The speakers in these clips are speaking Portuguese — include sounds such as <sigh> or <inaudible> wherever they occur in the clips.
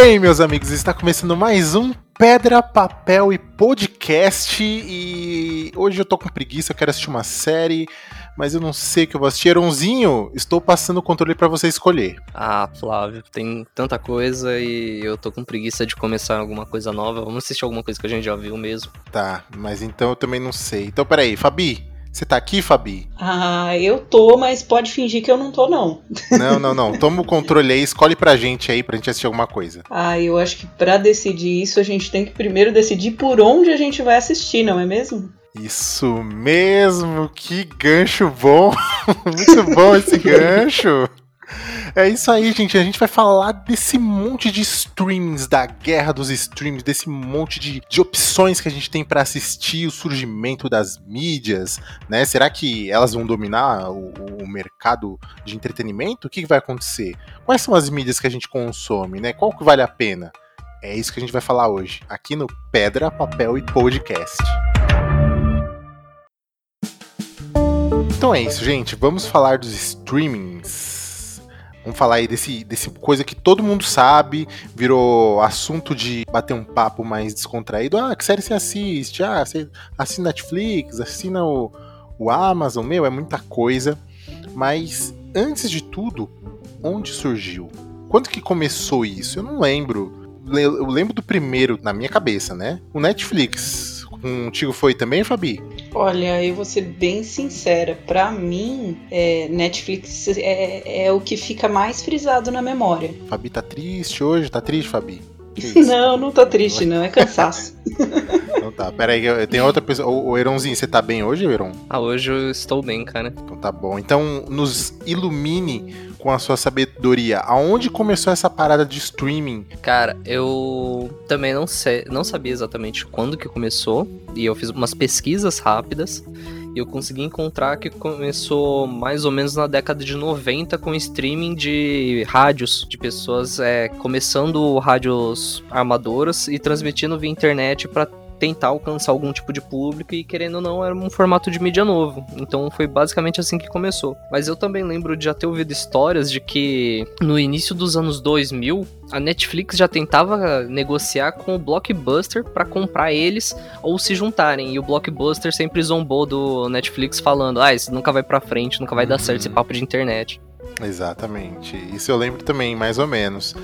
bem, meus amigos? Está começando mais um Pedra, Papel e Podcast. E hoje eu tô com preguiça, eu quero assistir uma série, mas eu não sei o que eu vou assistir. Eronzinho, estou passando o controle para você escolher. Ah, Flávio, tem tanta coisa e eu tô com preguiça de começar alguma coisa nova. Vamos assistir alguma coisa que a gente já viu mesmo. Tá, mas então eu também não sei. Então peraí, Fabi, você tá aqui, Fabi? Ah, eu tô, mas pode fingir que eu não tô, não. <laughs> Não, não, não. Toma o controle aí, escolhe pra gente aí, pra gente assistir alguma coisa. Ah, eu acho que pra decidir isso, a gente tem que primeiro decidir por onde a gente vai assistir, não é mesmo? Isso mesmo, que gancho bom! <laughs> Muito bom esse gancho! É isso aí, gente. A gente vai falar desse monte de streamings, da guerra dos streams, desse monte de, de opções que a gente tem para assistir o surgimento das mídias, né? Será que elas vão dominar o, o mercado de entretenimento? O que, que vai acontecer? Quais são as mídias que a gente consome, né? Qual que vale a pena? É isso que a gente vai falar hoje, aqui no Pedra, Papel e Podcast. Então é isso, gente. Vamos falar dos streamings. Vamos falar aí desse, desse coisa que todo mundo sabe, virou assunto de bater um papo mais descontraído. Ah, que série você assiste? Ah, você assina Netflix, assina o, o Amazon, meu, é muita coisa. Mas antes de tudo, onde surgiu? Quando que começou isso? Eu não lembro. Eu lembro do primeiro na minha cabeça, né? O Netflix contigo foi também, Fabi? Olha, eu vou ser bem sincera. Para mim, é, Netflix é, é, o que fica mais frisado na memória. Fabi tá triste hoje? Tá triste, Fabi? <laughs> Não, não tô triste, não. É cansaço. <laughs> então tá, pera aí, tem outra pessoa. O Eronzinho, você tá bem hoje, Eron? Ah, hoje eu estou bem, cara. Então tá bom. Então nos ilumine com a sua sabedoria. Aonde começou essa parada de streaming? Cara, eu também não sei, não sabia exatamente quando que começou. E eu fiz umas pesquisas rápidas. E eu consegui encontrar que começou mais ou menos na década de 90 com streaming de rádios, de pessoas é, começando rádios armadoras e transmitindo via internet para tentar alcançar algum tipo de público e querendo ou não era um formato de mídia novo. Então foi basicamente assim que começou. Mas eu também lembro de já ter ouvido histórias de que no início dos anos 2000 a Netflix já tentava negociar com o Blockbuster para comprar eles ou se juntarem. E o Blockbuster sempre zombou do Netflix falando: "Ah, isso nunca vai para frente, nunca vai dar certo esse uhum. papo de internet". Exatamente. Isso eu lembro também, mais ou menos.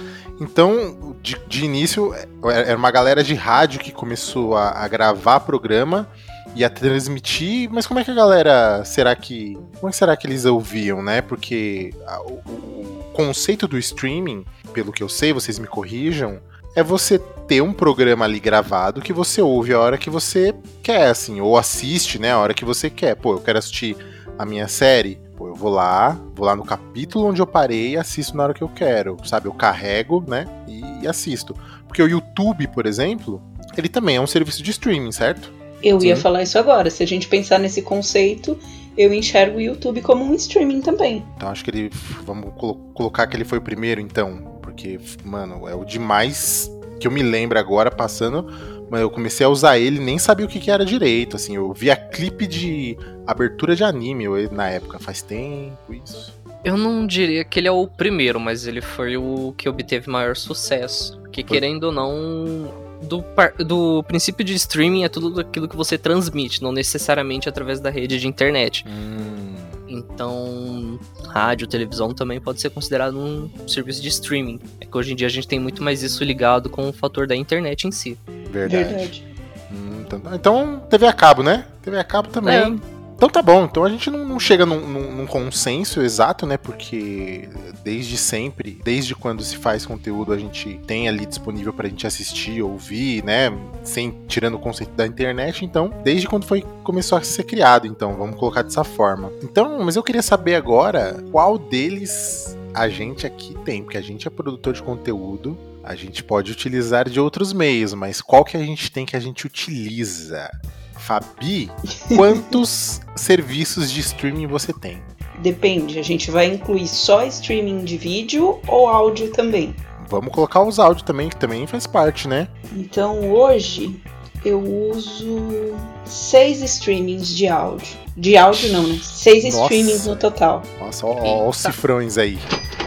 Então, de, de início, é, era uma galera de rádio que começou a, a, gravar programa e a transmitir, mas como é que a galera, será que, como é que será que eles ouviam, né? Porque a, o, o conceito do streaming, pelo que eu sei, vocês me corrijam, é você ter um programa ali gravado que você ouve a hora que você quer, assim, ou assiste, né, a hora que você quer. Pô, eu quero assistir a minha série, Eu vou lá, vou lá no capítulo onde eu parei e assisto na hora que eu quero, sabe? Eu carrego, né? E, e assisto. Porque o YouTube, por exemplo, ele também é um serviço de streaming, certo? Eu Sim. ia falar isso agora. Se a gente pensar nesse conceito, eu enxergo o YouTube como um streaming também. Então acho que ele. Vamos colo colocar que ele foi o primeiro, então. Porque, mano, é o demais que eu me lembro agora passando mas eu comecei a usar ele nem sabia o que, que era direito, assim, eu via clipe de abertura de anime na época, faz tempo isso. Eu não diria que ele é o primeiro, mas ele foi o que obteve maior sucesso. Que querendo ou não, do, do princípio de streaming é tudo aquilo que você transmite, não necessariamente através da rede de internet. Hum. Então, rádio, televisão também pode ser considerado um serviço de streaming. É que hoje em dia a gente tem muito mais isso ligado com o fator da internet em si. Verdade. Verdade. Hum, então, então, TV a cabo, né? TV a cabo também. É. Então tá bom, então a gente não, não chega num, num, num, consenso exato, né? Porque desde sempre, desde quando se faz conteúdo, a gente tem ali disponível pra gente assistir, ouvir, né? Sem tirando o conceito da internet, então, desde quando foi começou a ser criado, então, vamos colocar dessa forma. Então, mas eu queria saber agora qual deles a gente aqui tem, porque a gente é produtor de conteúdo, a gente pode utilizar de outros meios, mas qual que a gente tem que a gente utiliza? Fabi, quantos <laughs> serviços de streaming você tem? Depende, a gente vai incluir só streaming de vídeo ou áudio também? Vamos colocar os áudios também, que também faz parte, né? Então hoje eu uso seis streamings de áudio. De áudio não, né? Seis Nossa. streamings no total. Nossa, ó, ó os cifrões aí.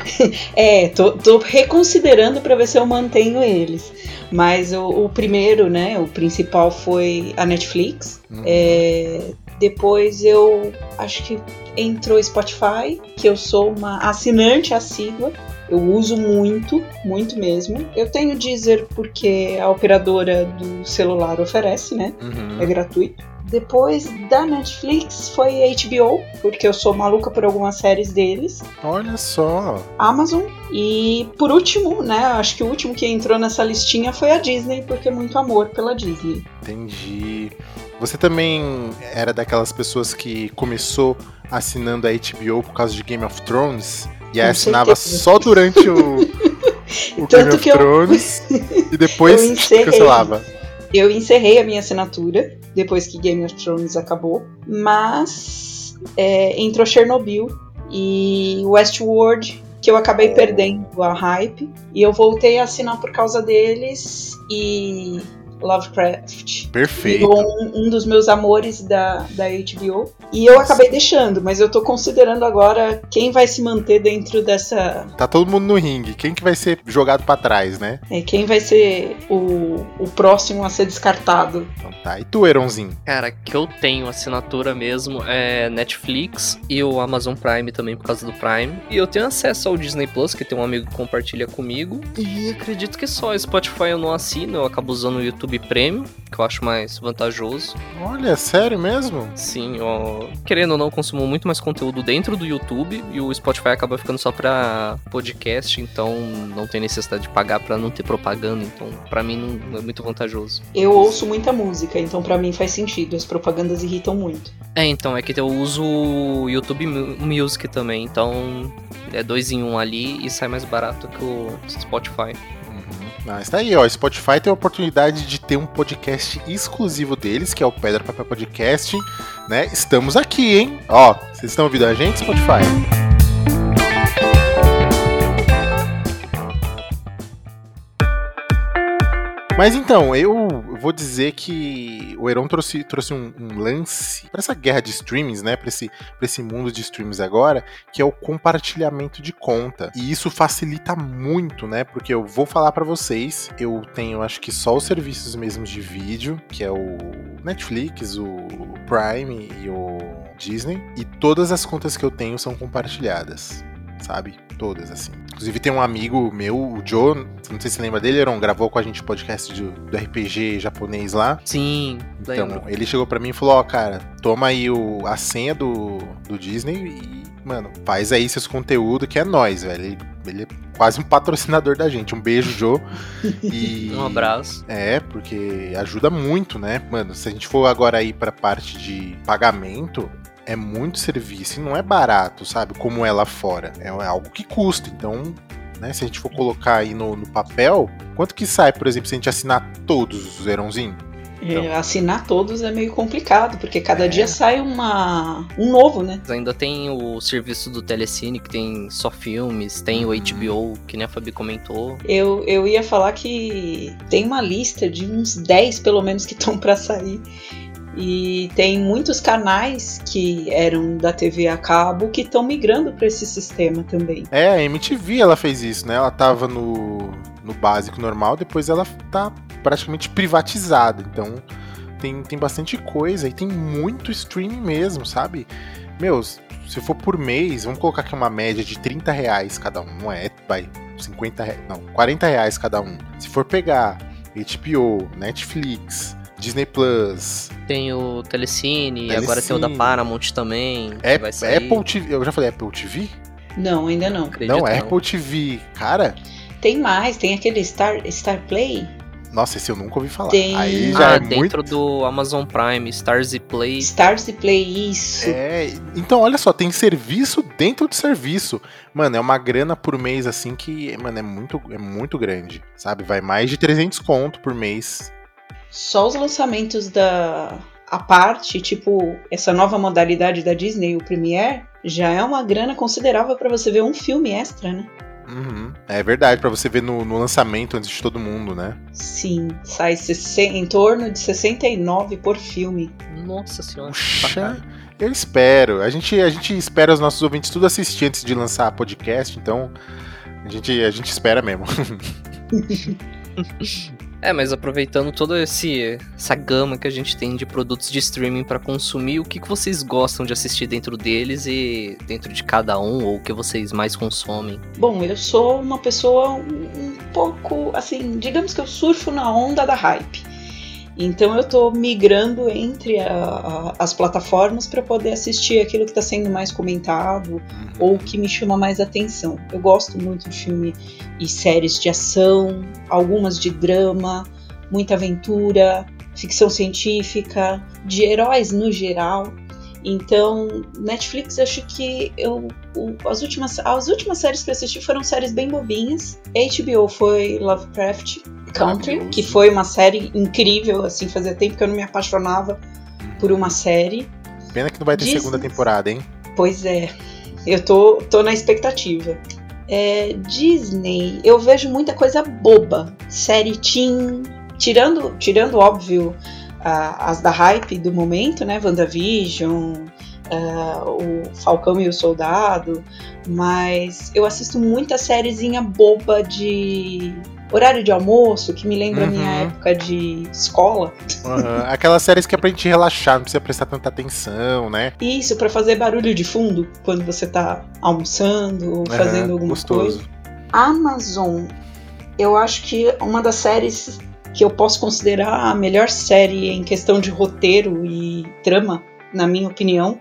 <laughs> é, tô, tô reconsiderando para ver se eu mantenho eles. Mas o, o, primeiro, né, o principal foi a Netflix. Uhum. É, depois eu acho que entrou Spotify, que eu sou uma assinante assídua. Eu uso muito, muito mesmo. Eu tenho Deezer porque a operadora do celular oferece, né? Uhum. É gratuito. Depois da Netflix foi HBO, porque eu sou maluca por algumas séries deles. Olha só. Amazon. E por último, né? Acho que o último que entrou nessa listinha foi a Disney, porque é muito amor pela Disney. Entendi. Você também era daquelas pessoas que começou assinando a HBO por causa de Game of Thrones? E aí assinava só durante o, <laughs> o Game of Thrones eu... <laughs> e depois cancelava. Eu encerrei a minha assinatura depois que Game of Thrones acabou, mas é, entrou Chernobyl e Westworld, que eu acabei perdendo a hype, e eu voltei a assinar por causa deles e Lovecraft. Perfeito. Um, um, dos meus amores da, da HBO. E eu acabei deixando, mas eu tô considerando agora quem vai se manter dentro dessa. Tá todo mundo no ringue. Quem que vai ser jogado para trás, né? É, quem vai ser o, o próximo a ser descartado. Então tá. E tu, Eronzinho? Cara, que eu tenho assinatura mesmo é Netflix e o Amazon Prime também por causa do Prime. E eu tenho acesso ao Disney Plus, que tem um amigo que compartilha comigo. E acredito que só Spotify eu não assino, eu acabo usando o YouTube Premium, que eu acho mais vantajoso. Olha, sério mesmo? Sim, ó, querendo ou não, consumo muito mais conteúdo dentro do YouTube e o Spotify acaba ficando só pra podcast, então não tem necessidade de pagar pra não ter propaganda, então pra mim não é muito vantajoso. Eu ouço muita música, então pra mim faz sentido, as propagandas irritam muito. É, então, é que eu uso o YouTube Music também, então é dois em um ali e sai mais barato que o Spotify. Mas tá aí, ó. Spotify tem a oportunidade de ter um podcast exclusivo deles, que é o Pedra Papel Podcast, né? Estamos aqui, hein? Ó, vocês estão ouvindo a gente, Spotify? Mas então, eu vou dizer que o Heron trouxe, trouxe um, um lance para essa guerra de streamings, né? Para esse, esse mundo de streams agora, que é o compartilhamento de conta. E isso facilita muito, né? Porque eu vou falar para vocês, eu tenho acho que só os serviços mesmos de vídeo, que é o Netflix, o Prime e o Disney, e todas as contas que eu tenho são compartilhadas sabe? Todas, assim. Inclusive tem um amigo meu, o Joe, não sei se você lembra dele, Aaron, gravou com a gente o podcast do, do RPG japonês lá. Sim, Então, lembro. ele chegou para mim e falou, ó, oh, cara, toma aí o, a senha do, do Disney e, mano, faz aí seus conteúdos que é nós, velho. Ele, ele é quase um patrocinador da gente. Um beijo, Joe. <laughs> E, um abraço. É, porque ajuda muito, né? Mano, se a gente for agora aí pra parte de pagamento, é muito serviço e não é barato, sabe? Como é lá fora. É algo que custa. Então, né, se a gente for colocar aí no, no papel, quanto que sai, por exemplo, se a gente assinar todos os Zerãozinho? Então. É, assinar todos é meio complicado, porque cada é. dia sai uma, um novo, né? Ainda tem o serviço do Telecine, que tem só filmes, tem o HBO, uhum. que nem a Fabi comentou. Eu, eu ia falar que tem uma lista de uns 10, pelo menos, que estão para sair. E tem muitos canais que eram da TV a cabo que estão migrando para esse sistema também. É, a MTV ela fez isso, né? Ela tava no, no básico normal, depois ela tá praticamente privatizada. Então tem, tem bastante coisa e tem muito streaming mesmo, sabe? Meus, se for por mês, vamos colocar aqui uma média de 30 reais cada um, não é? Vai, 50 reais, não, 40 reais cada um. Se for pegar HBO, Netflix, Disney Plus. Tem o Telecine, Telecine. agora tem o da Paramount também. É, Apple TV. Eu já falei Apple TV? Não, ainda não. Acredito não, Apple TV. Cara. Tem mais, tem aquele Star, Star Play. Nossa, esse eu nunca ouvi falar. Tem... Aí já ah, é dentro muito... do Amazon Prime, Stars e Play. Stars e Play, isso. É, então olha só, tem serviço dentro de serviço. Mano, é uma grana por mês assim que, mano, é muito, é muito grande, sabe? Vai mais de 300 conto por mês só os lançamentos da a parte, tipo, essa nova modalidade da Disney, o Premiere, já é uma grana considerável para você ver um filme extra, né? Uhum. É verdade, para você ver no, no, lançamento antes de todo mundo, né? Sim, sai em torno de 69 por filme. Nossa senhora. Puxa, Eu espero. A gente, a gente espera os nossos ouvintes tudo assistir antes de lançar podcast, então a gente, a gente espera mesmo. <laughs> É, mas aproveitando toda essa gama que a gente tem de produtos de streaming para consumir, o que, que vocês gostam de assistir dentro deles e dentro de cada um, ou o que vocês mais consomem? Bom, eu sou uma pessoa um pouco, assim, digamos que eu surfo na onda da hype. Então eu estou migrando entre a, a, as plataformas para poder assistir aquilo que está sendo mais comentado uhum. ou que me chama mais atenção. Eu gosto muito de filme e séries de ação, algumas de drama, muita aventura, ficção científica, de heróis no geral. Então, Netflix, acho que eu, o, as, últimas, as últimas séries que eu assisti foram séries bem bobinhas. HBO foi Lovecraft, Country, que foi uma série incrível, assim, fazia tempo que eu não me apaixonava por uma série. Pena que não vai ter Disney. segunda temporada, hein? Pois é, eu tô, tô na expectativa. É, Disney, eu vejo muita coisa boba. Série teen, tirando, tirando óbvio, as da hype do momento, né? WandaVision, uh, o Falcão e o Soldado, mas eu assisto muita sériezinha boba de horário de almoço, que me lembra uhum. a minha uhum. época de escola. Uhum. Aquelas séries que é pra gente relaxar, não precisa prestar tanta atenção, né? Isso, para fazer barulho de fundo quando você tá almoçando ou fazendo uhum, alguma gostoso. coisa. Amazon, eu acho que uma das séries que eu posso considerar a melhor série em questão de roteiro e trama, na minha opinião,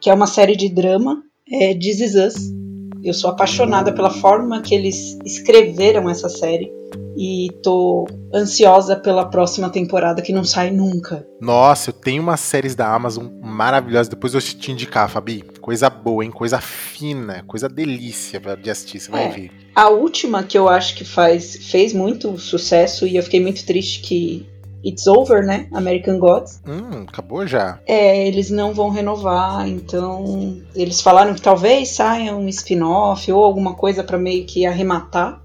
que é uma série de drama, é This Is Us eu sou apaixonada pela forma que eles escreveram essa série e tô ansiosa pela próxima temporada que não sai nunca. Nossa, eu tenho umas séries da Amazon maravilhosas, depois eu te indicar, Fabi. Coisa boa, hein? Coisa fina, coisa delícia de assistir, você vai é, ver. A última que eu acho que faz, fez muito sucesso e eu fiquei muito triste que It's Over, né? American Gods. Hum, acabou já. É, eles não vão renovar, então eles falaram que talvez saia um spin-off ou alguma coisa para meio que arrematar,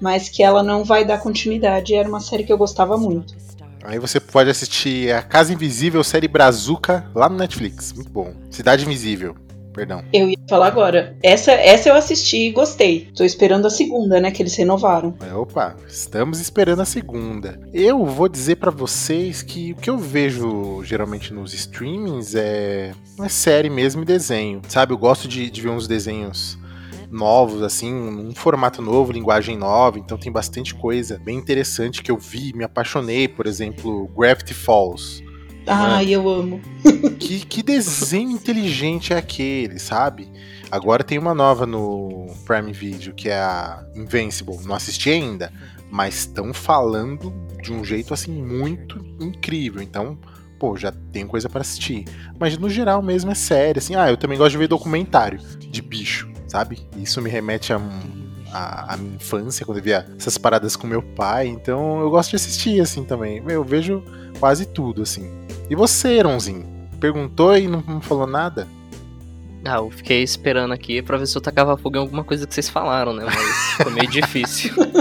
mas que ela não vai dar continuidade. Era uma série que eu gostava muito. Aí você pode assistir a Casa Invisível, série Brazuca, lá no Netflix. Muito bom. Cidade Invisível perdão. Eu ia falar agora. Essa, essa eu assisti e gostei. Tô esperando a segunda, né? Que eles renovaram. Opa, estamos esperando a segunda. Eu vou dizer para vocês que o que eu vejo geralmente nos streamings é, é série mesmo e desenho. Sabe, eu gosto de, de ver uns desenhos novos, assim, um formato novo, linguagem nova, então tem bastante coisa bem interessante que eu vi, me apaixonei, por exemplo, Gravity Falls. Ai, eu amo. <laughs> Que, que desenho inteligente é aquele, sabe? Agora tem uma nova no Prime Video, que é a Invincible. Não assisti ainda, mas estão falando de um jeito assim muito incrível. Então, pô, já tem coisa para assistir. Mas no geral mesmo é sério, assim. Ah, eu também gosto de ver documentário de bicho, sabe? Isso me remete a, a, a minha infância, quando eu via essas paradas com meu pai. Então eu gosto de assistir, assim, também. Eu vejo quase tudo, assim. E você, Eronzinho? Perguntou e não, não falou nada? Ah, eu fiquei esperando aqui pra ver se eu tacava fogo em alguma coisa que vocês falaram, né? Mas foi meio difícil. <laughs>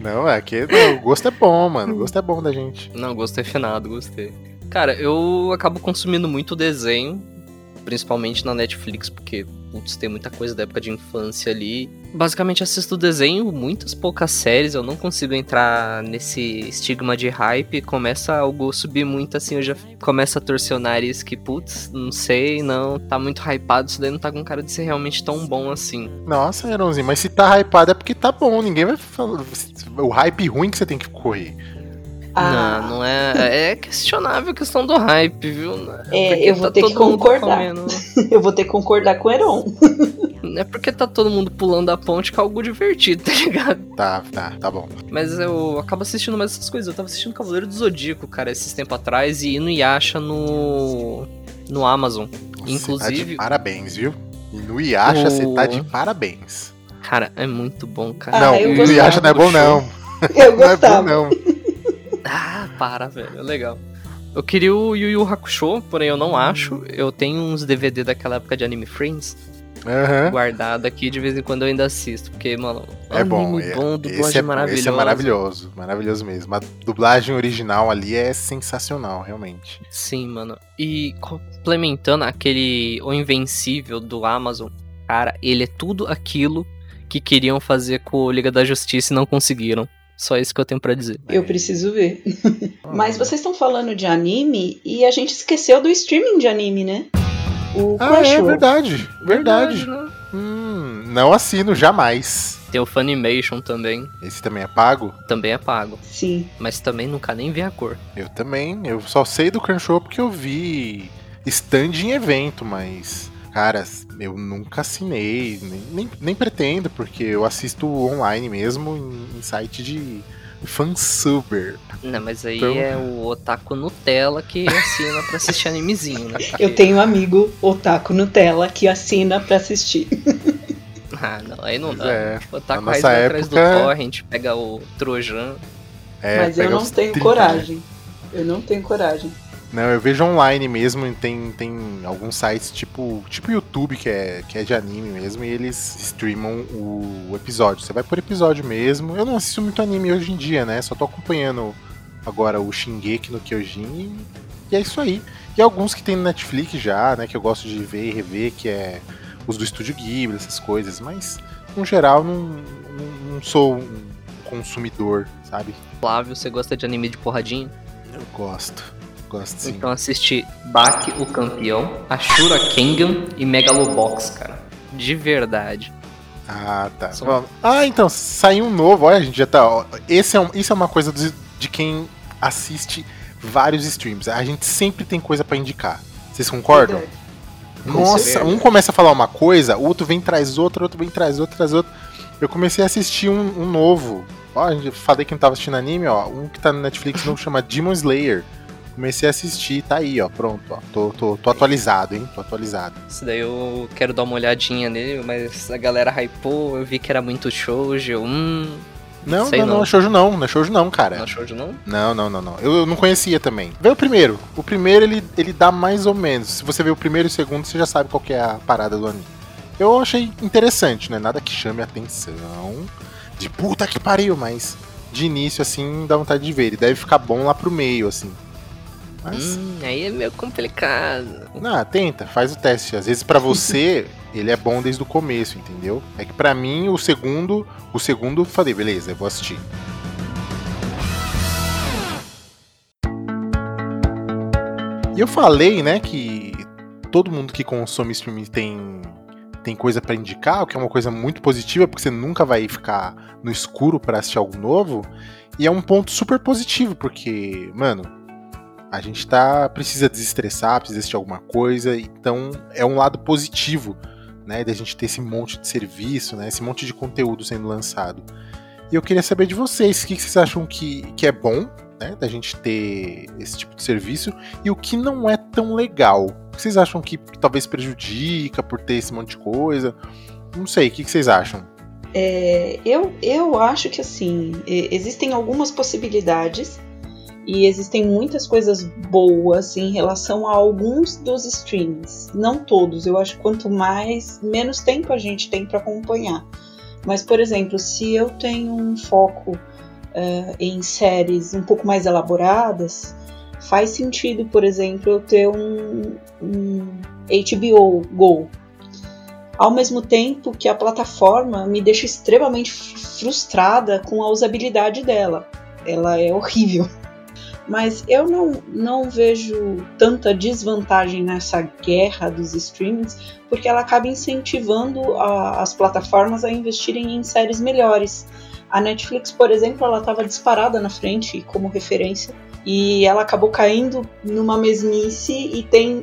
Não, é que não, o gosto é bom, mano. O gosto é bom da gente. Não, gosto é finado, gostei. Cara, eu acabo consumindo muito desenho, principalmente na Netflix, porque putz, tem muita coisa da época de infância ali. Basicamente assisto desenho, muitas poucas séries, eu não consigo entrar nesse estigma de hype. Começa algo subir muito assim, eu já começo a torcer o nariz que, putz, não sei, não, tá muito hypado, isso daí não tá com cara de ser realmente tão bom assim. Nossa, Heronzinho, mas se tá hypado é porque tá bom, ninguém vai falar. O hype ruim que você tem que correr. Ah. Não, não é. É questionável a questão do hype, viu? É, eu vou tá ter que concordar. <laughs> eu vou ter que concordar com o Heron. <laughs> É porque tá todo mundo pulando a ponte com algo divertido, <laughs> tá ligado? Tá, tá, tá bom. Mas eu acabo assistindo mais essas coisas. Eu tava assistindo Cavaleiro do Zodíaco, cara, esses tempos atrás, e no Yasha no. no Amazon. Você Inclusive. Tá de parabéns, viu? No Yasha você o... tá de parabéns. Cara, é muito bom, cara. Não, ah, o Yasha não é bom, não. <laughs> Eu gostava. <laughs> não é bom, não. Ah, para, velho. É legal. Eu queria o Yu Yu Hakusho, porém eu não acho. Eu tenho uns DVD daquela época de Anime Friends. Uhum. guardado aqui, de vez em quando eu ainda assisto, porque, mano, é bom, é, bom, dublagem é, maravilhosa. Esse é maravilhoso, maravilhoso mesmo. A dublagem original ali é sensacional, realmente. Sim, mano. E complementando aquele O Invencível do Amazon, cara, ele é tudo aquilo que queriam fazer com o Liga da Justiça e não conseguiram. Só isso que eu tenho para dizer. Eu preciso ver. <laughs> Mas vocês estão falando de anime e a gente esqueceu do streaming de anime, né? O ah, é verdade. Verdade. verdade né? hum, não assino jamais. Tem o Funimation também. Esse também é pago? Também é pago. Sim. Mas também nunca nem vi a cor. Eu também. Eu só sei do Crunchyroll porque eu vi stand em evento, mas Cara, eu nunca assinei, nem, nem, nem, pretendo, porque eu assisto online mesmo em, em site de fansuber. Não, mas aí então... é o Otaku Nutella que assina pra assistir animezinho, né? Porque... Eu tenho um amigo Otaku Nutella que assina pra assistir. <laughs> Ah, não, aí não dá. É, Otaku Raiz época... atrás do torrent, pega o Trojan. É, mas eu não tenho 30. coragem. Eu não tenho coragem. Não, eu vejo online mesmo, tem, tem alguns sites tipo, tipo YouTube, que é, que é de anime mesmo, e eles streamam o episódio. Você vai por episódio mesmo. Eu não assisto muito anime hoje em dia, né? Só tô acompanhando agora o Shingeki no Kyojin e é isso aí. E alguns que tem no Netflix já, né, que eu gosto de ver e rever, que é os do Estúdio Ghibli, essas coisas, mas no geral não, não, não sou um consumidor, sabe? Flávio, você gosta de anime de porradinha? Eu gosto. Gosto sim. Então assisti Baki, o campeão, Ashura Kingdom e Megalobox, cara. De verdade. Ah, tá. Só... Ah, então, saiu um novo, olha, a gente já tá. Esse é um, isso é uma coisa de, de quem assiste vários streams. A gente sempre tem coisa para indicar. Vocês concordam? Nossa, um começa a falar uma coisa, o outro vem traz outra, outro vem traz outra, traz outra. Eu comecei a assistir um, um novo. Ó, a gente falei que não tava assistindo anime, ó. Um que tá no Netflix novo chama Demon Slayer. Comecei a assistir, tá aí, ó, pronto, ó. Tô, tô, tô atualizado, hein? Tô atualizado. Isso daí eu quero dar uma olhadinha nele, mas a galera hypou, eu vi que era muito shoujo, hum... Não, não, não, não, é shoujo não, não é shoujo não, cara. Não é shoujo não? Não, não, não, não. Eu, eu não conhecia também. Vê o primeiro. O primeiro, ele, ele dá mais ou menos. Se você vê o primeiro e o segundo, você já sabe qual é a parada do anime. Eu achei interessante, né? Nada que chame a atenção de puta que pariu, mas de início, assim, dá vontade de ver. Ele deve ficar bom lá pro meio, assim. Mas... Hum, aí é meio complicado. Não, tenta, faz o teste. Às vezes para você <laughs> ele é bom desde o começo, entendeu? É que para mim o segundo, o segundo eu falei, beleza, eu vou assistir. E eu falei, né, que todo mundo que consome streaming tem tem coisa para indicar, o que é uma coisa muito positiva, porque você nunca vai ficar no escuro para assistir algo novo. E é um ponto super positivo, porque, mano, a gente tá precisa desestressar, precisa assistir alguma coisa, então é um lado positivo, né, da gente ter esse monte de serviço, né, esse monte de conteúdo sendo lançado. E eu queria saber de vocês, o que vocês acham que, que é bom, né, da gente ter esse tipo de serviço e o que não é tão legal. O que vocês acham que talvez prejudica por ter esse monte de coisa? Não sei, o que vocês acham? É, eu, eu acho que assim, existem algumas possibilidades e existem muitas coisas boas em relação a alguns dos streams. Não todos, eu acho que quanto mais, menos tempo a gente tem para acompanhar. Mas, por exemplo, se eu tenho um foco uh, em séries um pouco mais elaboradas, faz sentido, por exemplo, eu ter um, um HBO Go. Ao mesmo tempo que a plataforma me deixa extremamente frustrada com a usabilidade dela. Ela é horrível. Mas eu não, não vejo tanta desvantagem nessa guerra dos streamings, porque ela acaba incentivando a, as plataformas a investirem em séries melhores. A Netflix, por exemplo, ela estava disparada na frente como referência e ela acabou caindo numa mesmice e tem,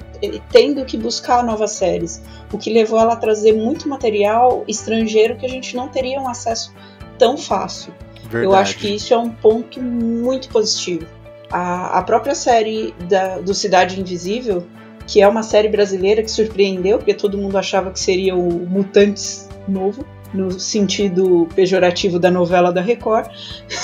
tendo que buscar novas séries, o que levou ela a trazer muito material estrangeiro que a gente não teria um acesso tão fácil. Verdade. Eu acho que isso é um ponto muito positivo. A, a própria série da, do Cidade Invisível, que é uma série brasileira que surpreendeu, porque todo mundo achava que seria o Mutantes novo, no sentido pejorativo da novela da Record.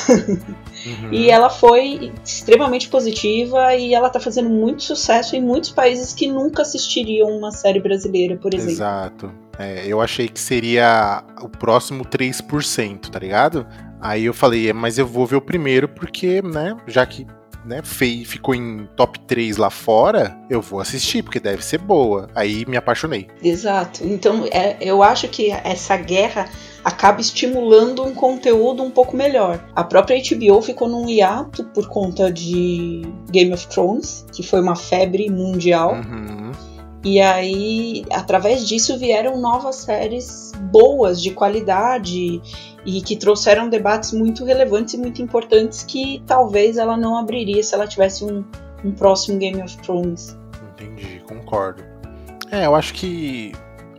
Uhum. <laughs> e ela foi extremamente positiva e ela está fazendo muito sucesso em muitos países que nunca assistiriam uma série brasileira, por exemplo. Exato. É, eu achei que seria o próximo 3%, tá ligado? Aí eu falei, é, mas eu vou ver o primeiro porque, né, já que né, fei, ficou em top 3 lá fora, eu vou assistir, porque deve ser boa. Aí me apaixonei. Exato. Então, é, eu acho que essa guerra acaba estimulando um conteúdo um pouco melhor. A própria HBO ficou num hiato por conta de Game of Thrones, que foi uma febre mundial. Uhum. E aí, através disso, vieram novas séries boas, de qualidade, e que trouxeram debates muito relevantes e muito importantes que talvez ela não abriria se ela tivesse um, um próximo Game of Thrones. Entendi, concordo. É, eu acho que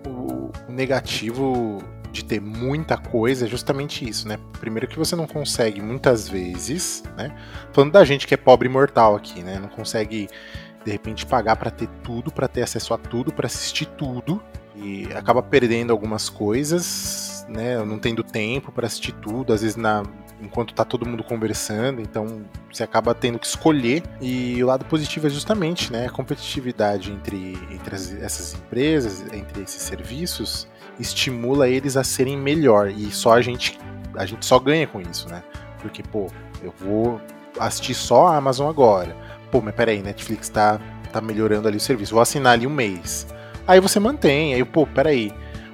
o negativo de ter muita coisa é justamente isso, né? Primeiro que você não consegue muitas vezes, né? Falando da gente que é pobre mortal aqui, né? Não consegue de repente pagar para ter tudo, para ter acesso a tudo, para assistir tudo e acaba perdendo algumas coisas, né? Não tendo tempo para assistir tudo, às vezes na enquanto tá todo mundo conversando, então você acaba tendo que escolher. E o lado positivo é justamente, né, a competitividade entre, entre as, essas empresas, entre esses serviços, estimula eles a serem melhor e só a gente a gente só ganha com isso, né? Porque pô, eu vou assistir só a Amazon agora pô, mas peraí, Netflix tá, tá melhorando ali o serviço, vou assinar ali um mês. Aí você mantém, aí, pô, peraí,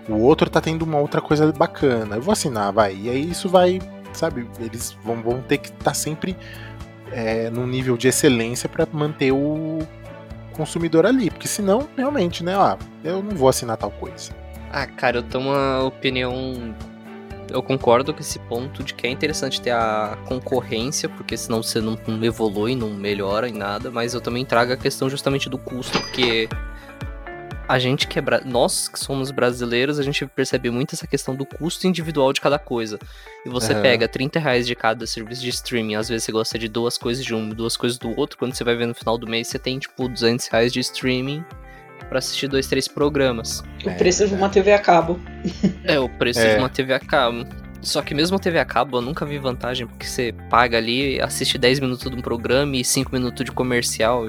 o outro tá tendo uma outra coisa bacana, eu vou assinar, vai. E aí isso vai, sabe, eles vão, vão ter que estar tá sempre é, num nível de excelência para manter o consumidor ali, porque senão, realmente, né, ó, eu não vou assinar tal coisa. Ah, cara, eu tenho uma opinião eu concordo com esse ponto de que é interessante ter a concorrência, porque senão você não, evolui, não melhora em nada, mas eu também trago a questão justamente do custo, porque a gente que é nós que somos brasileiros, a gente percebe muito essa questão do custo individual de cada coisa. E você uhum. pega 30 reais de cada serviço de streaming, às vezes você gosta de duas coisas de um, duas coisas do outro, quando você vai ver no final do mês, você tem tipo 200 reais de streaming para assistir dois, três programas. O preço de uma TV a cabo. É, o preço é. de uma TV a cabo. Só que mesmo a TV a cabo, eu nunca vi vantagem, porque você paga ali, assiste 10 minutos de um programa e 5 minutos de comercial.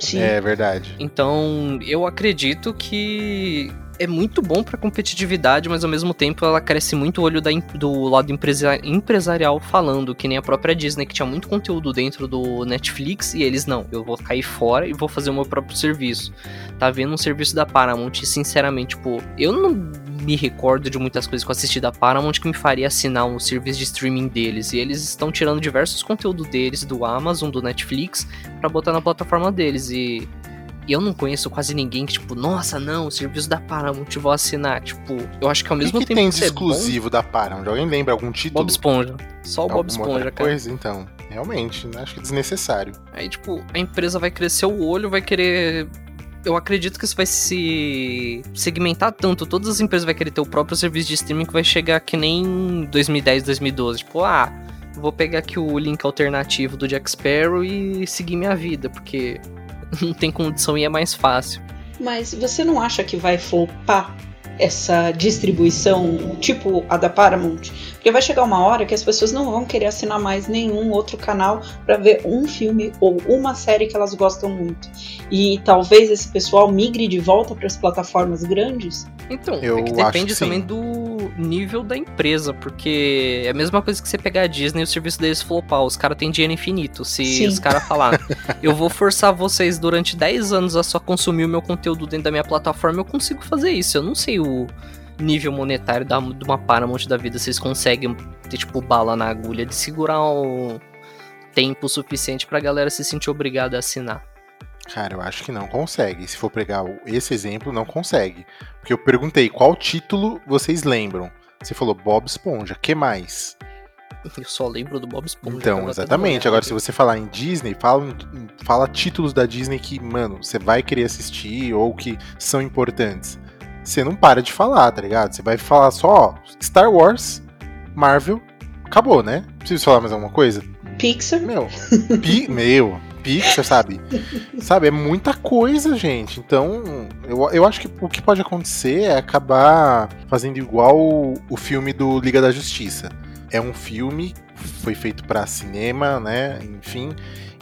Sim. É verdade. Então, eu acredito que é muito bom para competitividade, mas ao mesmo tempo ela cresce muito o olho da, do lado empresarial falando, que nem a própria Disney, que tinha muito conteúdo dentro do Netflix, e eles não, eu vou cair fora e vou fazer o meu próprio serviço. Tá vendo um serviço da Paramount e, sinceramente, tipo, eu não me recordo de muitas coisas que eu assisti da Paramount que me faria assinar um serviço de streaming deles. E eles estão tirando diversos conteúdos deles do Amazon, do Netflix, para botar na plataforma deles. E e eu não conheço quase ninguém que, tipo, nossa, não, o serviço da Paramount vou assinar. Tipo, eu acho que ao mesmo que tempo. tem de exclusivo bom, da Paramount? Alguém lembra algum título? Bob Esponja. Só o Bob Esponja, cara. Coisa, então. Realmente, né? acho que é desnecessário. Aí, tipo, a empresa vai crescer o olho, vai querer eu acredito que isso vai se segmentar tanto. Todas as empresas vão querer ter o próprio serviço de streaming que vai chegar que nem 2010, 2012. Tipo, ah, vou pegar aqui o link alternativo do Jack Sparrow e seguir minha vida, porque <laughs> não tem condição e é mais fácil. Mas você não acha que vai flopar essa distribuição tipo a da Paramount? Porque vai chegar uma hora que as pessoas não vão querer assinar mais nenhum outro canal para ver um filme ou uma série que elas gostam muito. E talvez esse pessoal migre de volta para as plataformas grandes. Então, Eu é que depende que também do nível da empresa, porque é a mesma coisa que você pegar a Disney e o serviço deles flopar. Os caras têm dinheiro infinito. Se Sim. os caras falar, <laughs> eu vou forçar vocês durante 10 anos a só consumir o meu conteúdo dentro da minha plataforma, eu consigo fazer isso. Eu não sei o nível monetário da, de uma Paramount da vida, vocês conseguem ter, tipo, bala na agulha de segurar o tempo suficiente pra galera se sentir obrigada a assinar? Cara, eu acho que não consegue. Se for pegar esse exemplo, não consegue. Porque eu perguntei qual título vocês lembram. Você falou Bob Esponja, que mais? Eu só lembro do Bob Esponja. Então, exatamente. Agora, se você falar em Disney, fala, fala títulos da Disney que, mano, você vai querer assistir ou que são importantes você não para de falar, tá ligado? Você vai falar só, ó, Star Wars, Marvel, acabou, né? Preciso falar mais alguma coisa? Pixar. Meu, pi, <laughs> meu, Pixar, sabe? <laughs> sabe, é muita coisa, gente. Então, eu, eu acho que o que pode acontecer é acabar fazendo igual o, o filme do Liga da Justiça. É um filme, foi feito para cinema, né? Enfim,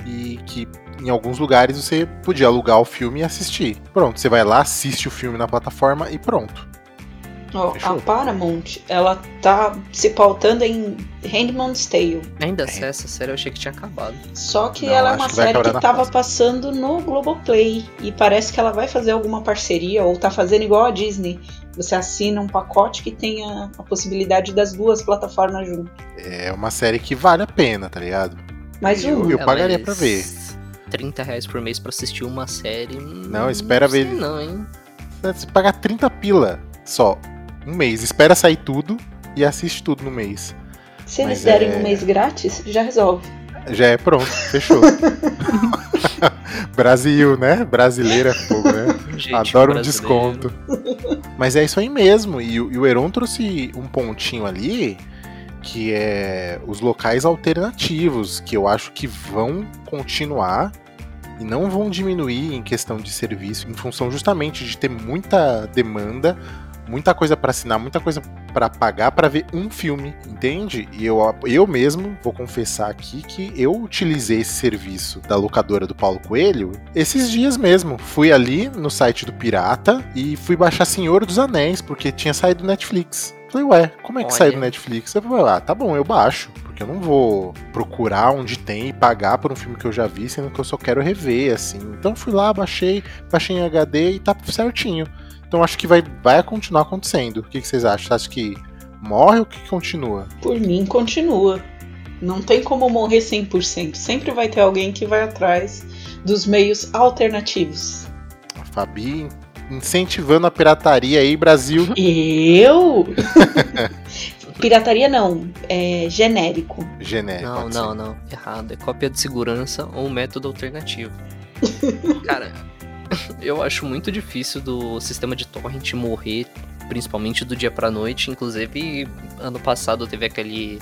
e que em alguns lugares você podia alugar o filme e assistir. Pronto, você vai lá, assiste o filme na plataforma e pronto. Oh, a Paramount, ela tá se pautando em Handmaid's Tale. Ainda é. essa série eu achei que tinha acabado. Só que Não, ela é uma que série que tava passando no Globoplay. E parece que ela vai fazer alguma parceria, ou tá fazendo igual a Disney. Você assina um pacote que tenha a possibilidade das duas plataformas junto. É uma série que vale a pena, tá ligado? Mas eu, eu pagaria pra ver. 30 reais por mês pra assistir uma série. Não, espera não ver. Não, hein? Você pagar 30 pila só. Um mês. Espera sair tudo e assiste tudo no mês. Se eles derem é... um mês grátis, já resolve. Já é pronto, fechou. <laughs> Brasil, né? Brasileira é fogo, né? Gente, Adoro um desconto. Mas é isso aí mesmo. E, e o Heron trouxe um pontinho ali que é os locais alternativos, que eu acho que vão continuar e não vão diminuir em questão de serviço, em função justamente de ter muita demanda, muita coisa para assinar, muita coisa para pagar para ver um filme, entende? E eu, eu mesmo vou confessar aqui que eu utilizei esse serviço da locadora do Paulo Coelho esses dias mesmo. Fui ali no site do Pirata e fui baixar Senhor dos Anéis, porque tinha saído do Netflix. Falei, ué, como é que Olha. sai do Netflix? Eu falei, ah, tá bom, eu baixo. Porque eu não vou procurar onde tem e pagar por um filme que eu já vi, sendo que eu só quero rever, assim. Então fui lá, baixei, baixei em HD e tá certinho. Então acho que vai, vai continuar acontecendo. O que, que vocês acham? Você acha que morre ou que continua? Por mim, continua. Não tem como morrer 100%. Sempre vai ter alguém que vai atrás dos meios alternativos. A Fabi incentivando a pirataria aí, Brasil. <laughs> Eu? <laughs> pirataria não, é genérico. Genérico. Não, não, não. Errado. É cópia de segurança ou um método alternativo. <laughs> Cara, eu acho muito difícil do sistema de torrent morrer, principalmente do dia pra noite. Inclusive, ano passado teve aquele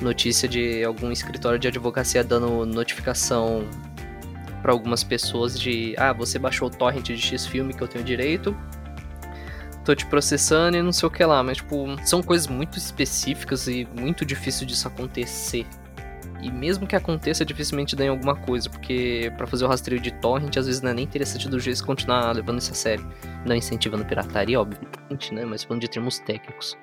notícia de algum escritório de advocacia dando notificação para algumas pessoas de ah, você baixou o torrent de X filme que eu tenho direito. Tô te processando e não sei o que lá, mas tipo, são coisas muito específicas e muito difícil disso acontecer. E mesmo que aconteça, dificilmente dá em alguma coisa, porque para fazer o rastreio de torrent, às vezes não é nem interessante do jeito continuar levando isso a sério. Não incentivando pirataria, obviamente, né? Mas falando de termos técnicos.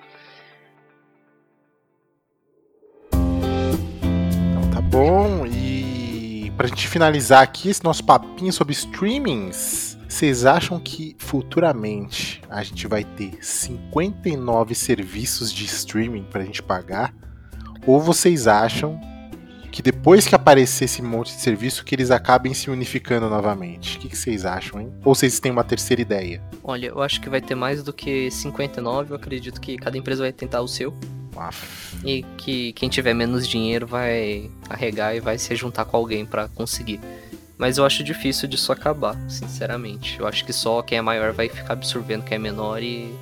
Então tá bom, e pra gente finalizar aqui esse nosso papinho sobre streamings, vocês acham que futuramente a gente vai ter 59 serviços de streaming pra gente pagar? Ou vocês acham que depois que aparecer esse monte de serviço, que eles acabem se unificando novamente. O que, que, vocês acham, hein? Ou vocês têm uma terceira ideia? Olha, eu acho que vai ter mais do que 59, eu acredito que cada empresa vai tentar o seu. E que quem tiver menos dinheiro vai arregar e vai se juntar com alguém para conseguir. Mas eu acho difícil disso acabar, sinceramente. Eu acho que só quem é maior vai ficar absorvendo quem é menor e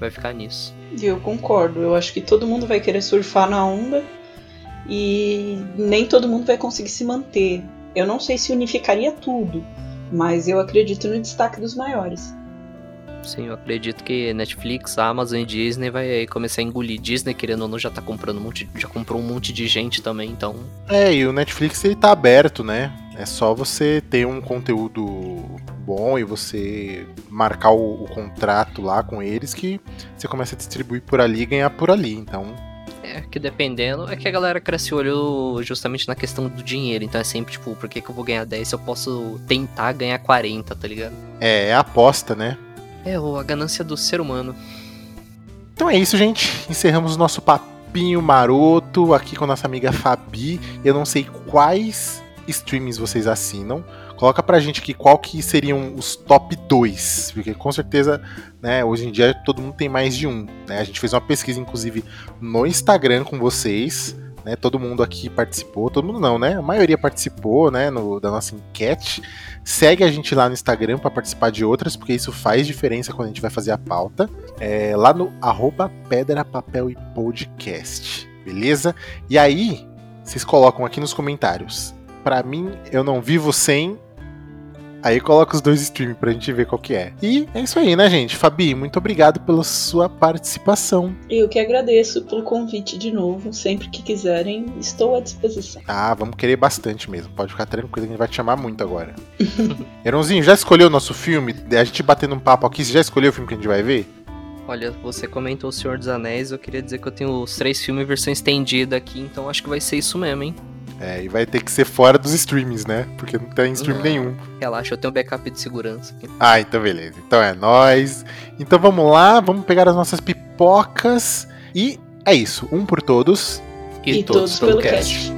vai ficar nisso. Eu concordo. Eu acho que todo mundo vai querer surfar na onda e nem todo mundo vai conseguir se manter. Eu não sei se unificaria tudo, mas eu acredito no destaque dos maiores. Sim, eu acredito que Netflix, Amazon e Disney vai começar a engolir. Disney, querendo ou não, já tá comprando um monte, já comprou um monte de gente também, então. É, e o Netflix ele tá aberto, né? É só você ter um conteúdo bom e você marcar o, o contrato lá com eles que você começa a distribuir por ali e ganhar por ali. Então, é, que dependendo, é que a galera cresce o olho justamente na questão do dinheiro. Então é sempre, tipo, por que, que eu vou ganhar 10 se eu posso tentar ganhar 40, tá ligado? É, é aposta, né? É, a ganância do ser humano. Então é isso, gente. Encerramos o nosso papinho maroto aqui com nossa amiga Fabi. Eu não sei quais streamings vocês assinam. Coloca pra gente aqui qual que seriam os top 2, porque com certeza, né, hoje em dia todo mundo tem mais de um, né? A gente fez uma pesquisa inclusive no Instagram com vocês, né? Todo mundo aqui participou, todo mundo não, né? A maioria participou, né, no, da nossa enquete. Segue a gente lá no Instagram para participar de outras, porque isso faz diferença quando a gente vai fazer a pauta. É, lá no arroba Pedra, Papel e Podcast, beleza? E aí, vocês colocam aqui nos comentários. Para mim, eu não vivo sem Aí coloca os dois streams pra gente ver qual que é. E é isso aí, né, gente? Fabi, muito obrigado pela sua participação. Eu que agradeço pelo convite de novo. Sempre que quiserem, estou à disposição. Ah, vamos querer bastante mesmo. Pode ficar tranquilo, a gente vai te chamar muito agora. <laughs> Eronzinho, já escolheu o nosso filme? A gente batendo um papo aqui, você já escolheu o filme que a gente vai ver? Olha, você comentou O Senhor dos Anéis, eu queria dizer que eu tenho os três filmes em versão estendida aqui, então acho que vai ser isso mesmo, hein? É, e vai ter que ser fora dos streams, né? Porque não tem stream Não. nenhum. Relaxa, eu tenho um backup de segurança aqui. Ah, então beleza. Então é nóis. Então vamos lá, vamos pegar as nossas pipocas. E é isso. Um por todos. E, todos, pelo cast.